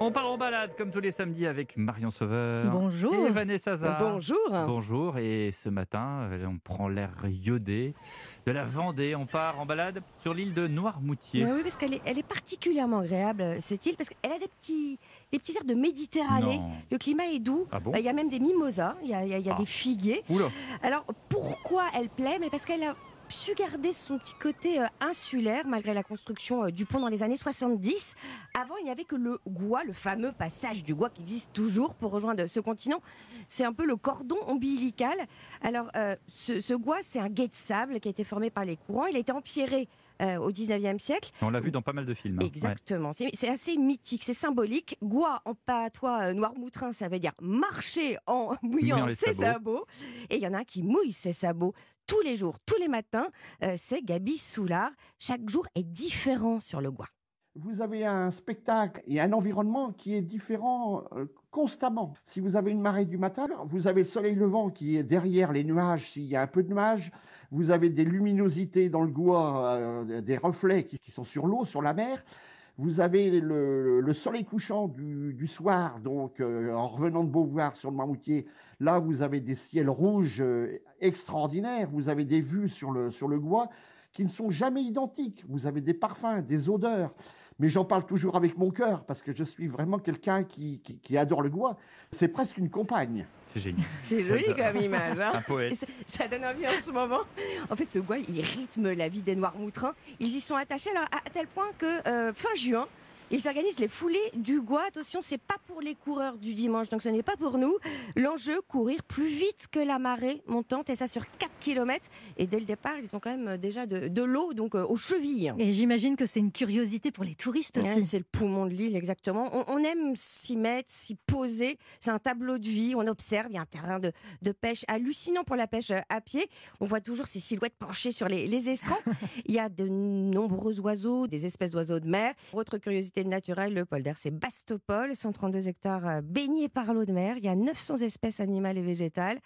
On part en balade comme tous les samedis avec Marion Sauveur. Bonjour. Et Vanessa Zah. Bonjour. Bonjour. Et ce matin, euh, on prend l'air iodé de la Vendée. On part en balade sur l'île de Noirmoutier. oui, parce qu'elle est, elle est particulièrement agréable, cette île, parce qu'elle a des petits, des petits airs de Méditerranée. Non. Le climat est doux. Ah bon Il y a même des mimosas, y a- il y a Ah. des figuiers. Oula. Alors, pourquoi elle plaît? Mais parce qu'elle a su garder son petit côté euh, insulaire malgré la construction euh, du pont dans les années 70. Avant, il n'y avait que le Gois, le fameux passage du Gois qui existe toujours pour rejoindre ce continent. C'est un peu le cordon ombilical. Alors, euh, ce, ce Gois, c'est un guet de sable qui a été formé par les courants. Il a été empierré euh, au 19e siècle. On l'a vu dans pas mal de films. hein. Exactement. C'est- C'est assez mythique, c'est symbolique. Gois en patois euh, noirmoutrin, ça veut dire marcher en mouillant ses sabots. sabots. Et il y en a un qui mouille ses sabots tous les jours, tous les matins. Euh, c'est Gabi Soulard. Chaque jour est différent sur le Gois. vous avez un spectacle et un environnement qui est différent euh, constamment. Si vous avez une marée du matin, vous avez le soleil levant qui est derrière les nuages, s'il y a un peu de nuages, vous avez des luminosités dans le goût, euh, des reflets qui, sont sur l'eau, sur la mer. Vous avez le, le soleil couchant du, soir, donc euh, en revenant de Beauvoir sur le Marmoutier, là vous avez des ciels rouges euh, extraordinaires, vous avez des vues sur le, sur le Gois qui ne sont jamais identiques. Vous avez des parfums, des odeurs. Mais j'en parle toujours avec mon cœur parce que je suis vraiment quelqu'un qui, qui, qui adore le Gois. C'est presque une compagne. C'est génial. C'est joli comme image. hein. Un poète. Ça- Ça donne envie en ce moment. En fait, ce Gois, il rythme la vie des Noirmoutrins. Ils y sont attachés alors, à tel point que euh, fin juin, ils organisent les foulées du Gois. Attention, c'est pas pour les coureurs du dimanche, donc ce n'est pas pour nous. L'enjeu, courir plus vite que la marée montante, et ça sur 4 km. Et dès le départ, ils ont quand même euh, déjà de, de l'eau, donc euh, aux chevilles. Et j'imagine que c'est une curiosité pour les touristes Ouais, aussi. c'est le poumon de l'île, exactement. On, on aime s'y mettre, s'y poser. C'est un tableau de vie. On observe. Il y a un terrain de, de pêche hallucinant pour la pêche euh, à pied. On voit toujours ces silhouettes penchées sur les, les. Il y a de nombreux oiseaux, des espèces d'oiseaux de mer. Autre curiosité naturelle, le polder, c'est Bastopol, 132 hectares baignés par l'eau de mer. Il y a 900 espèces animales et végétales.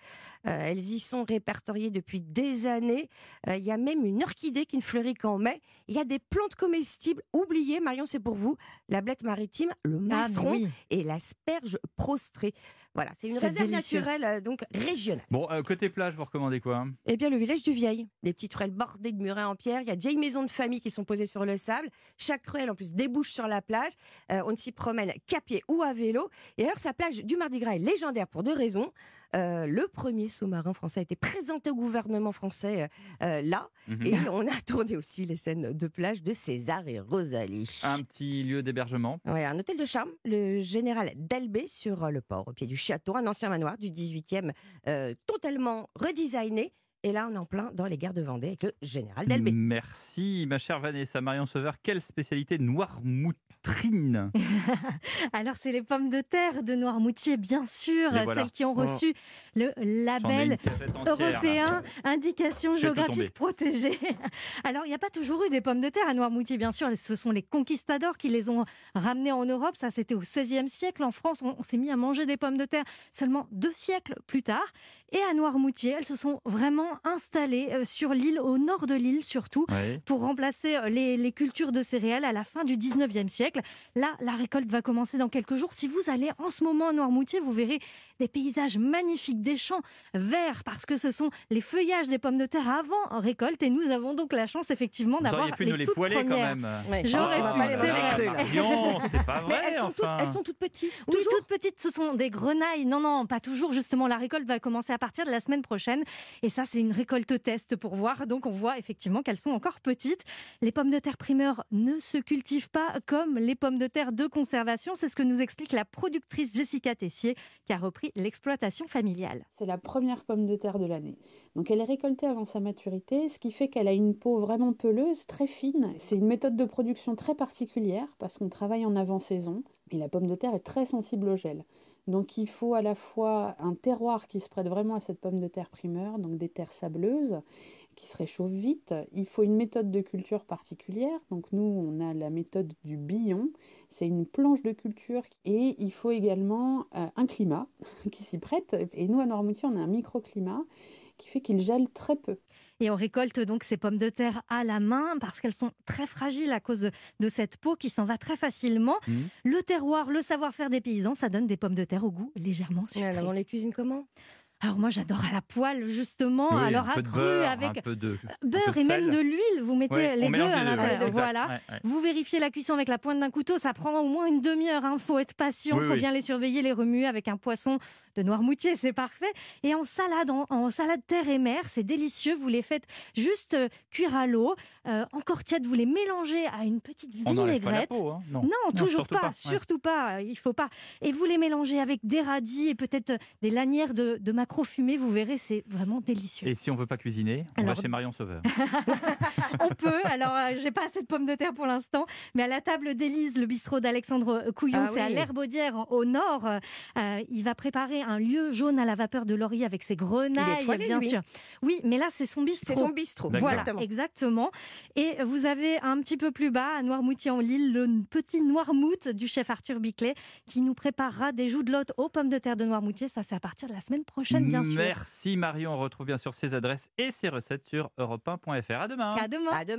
Euh, elles y sont répertoriées depuis des années. Euh, il y a même une orchidée qui ne fleurit qu'en mai. Il y a des plantes comestibles oubliées. Marion, c'est pour vous. La blette maritime, le Ah, mais masseron oui. et l'asperge prostrée. Voilà, c'est une réserve délicieux. naturelle, euh, donc régionale. Bon, euh, côté plage, vous recommandez quoi hein? Eh bien, le village du Vieil. Des petites ruelles bordées de murets en pierre. Il y a de vieilles maisons de famille qui sont posées sur le sable. Chaque ruelle, en plus, débouche sur la plage. Euh, on ne s'y promène qu'à pied ou à vélo. Et alors, sa plage du Mardi Gras est légendaire pour deux raisons. Euh, le premier sous-marin français a été présenté au gouvernement français euh, là. Mhm. Et on a tourné aussi les scènes de plage de César et Rosalie. Un petit lieu d'hébergement. Ouais, un hôtel de charme, le général d'Albé sur le port, au pied du château, un ancien manoir du 18e, euh, totalement redesigné. Et là, on est en plein dans les guerres de Vendée avec le général d'Albé. Merci, ma chère Vanessa. Marion Sauveur, quelle spécialité noirmoutrine Alors, c'est les pommes de terre de Noirmoutier, bien sûr, voilà. celles qui ont Oh. reçu le label européen indication géographique protégée. Alors, il n'y a pas toujours eu des pommes de terre à Noirmoutier, bien sûr. Ce sont les conquistadors qui les ont ramenées en Europe. Ça, c'était au XVIe siècle. En France, on, on s'est mis à manger des pommes de terre seulement deux siècles plus tard. Et à Noirmoutier, elles se sont vraiment installées euh, sur l'île, au nord de l'île surtout, pour remplacer euh, les, les cultures de céréales à la fin du 19e siècle. Là, la récolte va commencer dans quelques jours. Si vous allez en ce moment à Noirmoutier, vous verrez des paysages magnifiques, des champs verts, parce que ce sont les feuillages des pommes de terre avant récolte. Et nous avons donc la chance, effectivement, Vous d'avoir auriez pu les nous les toutes poêler quand même. Ouais. J'aurais pu, les c'est vrai. pas Mais vrai. elles sont, toutes, enfin. elles sont toutes petites. Oui, toujours toutes petites, ce sont des grenailles. Non, non, pas toujours. Justement, la récolte va commencer à partir de la semaine prochaine. Et ça, c'est une récolte test pour voir. Donc, on voit effectivement qu'elles sont encore petites. Les pommes de terre primeurs ne se cultivent pas comme les pommes de terre de conservation. C'est ce que nous explique la productrice Jessica Tessier, qui a repris l'exploitation familiale. C'est la première pomme de terre de l'année. Donc elle est récoltée avant sa maturité, ce qui fait qu'elle a une peau vraiment peleuse, très fine. C'est une méthode de production très particulière parce qu'on travaille en avant-saison et la pomme de terre est très sensible au gel. Donc il faut à la fois un terroir qui se prête vraiment à cette pomme de terre primeur, donc des terres sableuses, qui se réchauffe vite. Il faut une méthode de culture particulière. Donc nous, on a la méthode du billon. C'est une planche de culture et il faut également euh, un climat qui s'y prête. Et nous, à Noirmoutier, on a un microclimat qui fait qu'il gèle très peu. Et on récolte donc ces pommes de terre à la main parce qu'elles sont très fragiles à cause de cette peau qui s'en va très facilement. Mmh. Le terroir, le savoir-faire des paysans, ça donne des pommes de terre au goût légèrement sucré. Alors, on les cuisine comment? Alors moi j'adore à la poêle justement, Oui, alors un peu de accru beurre, avec de beurre et même de l'huile. Vous mettez Ouais, les deux à l'intérieur. Voilà. ouais, ouais. Vous vérifiez la cuisson avec la pointe d'un couteau, ça prend au moins une demi-heure. Il faut être patient, il Oui, faut oui. bien les surveiller, les remuer avec un poisson de Noirmoutier, c'est parfait. Et en salade, en, en salade terre et mer, c'est délicieux. Vous les faites juste euh, cuire à l'eau, euh, encore tiède, vous les mélangez à une petite pas la vinaigrette. peau, hein non. Non, toujours surtout pas, surtout pas, il faut pas. Et vous les mélangez avec des radis et peut-être des lanières de, de fumé, vous verrez, c'est vraiment délicieux. Et si on veut pas cuisiner, on Alors- va chez Marion Sauveur. On peut, alors euh, j'ai pas assez de pommes de terre pour l'instant, mais à la table d'Élise, le bistrot d'Alexandre Couillon, Ah c'est à l'Herbaudière au nord. Euh, il va préparer un lieu jaune à la vapeur de laurier avec ses grenailles, étoilé, bien lui. sûr. Oui, mais là c'est son bistrot. C'est son bistrot. Voilà, Exactement. exactement. Et vous avez un petit peu plus bas, à Noirmoutier-en-Lille, le petit Noirmout du chef Arthur Biclet, qui nous préparera des joues de lotte aux pommes de terre de Noirmoutier. Ça, c'est à partir de la semaine prochaine, bien sûr. Merci Marion, on retrouve bien sûr ses adresses et ses recettes sur europe1.fr. À demain. À demain. À demain.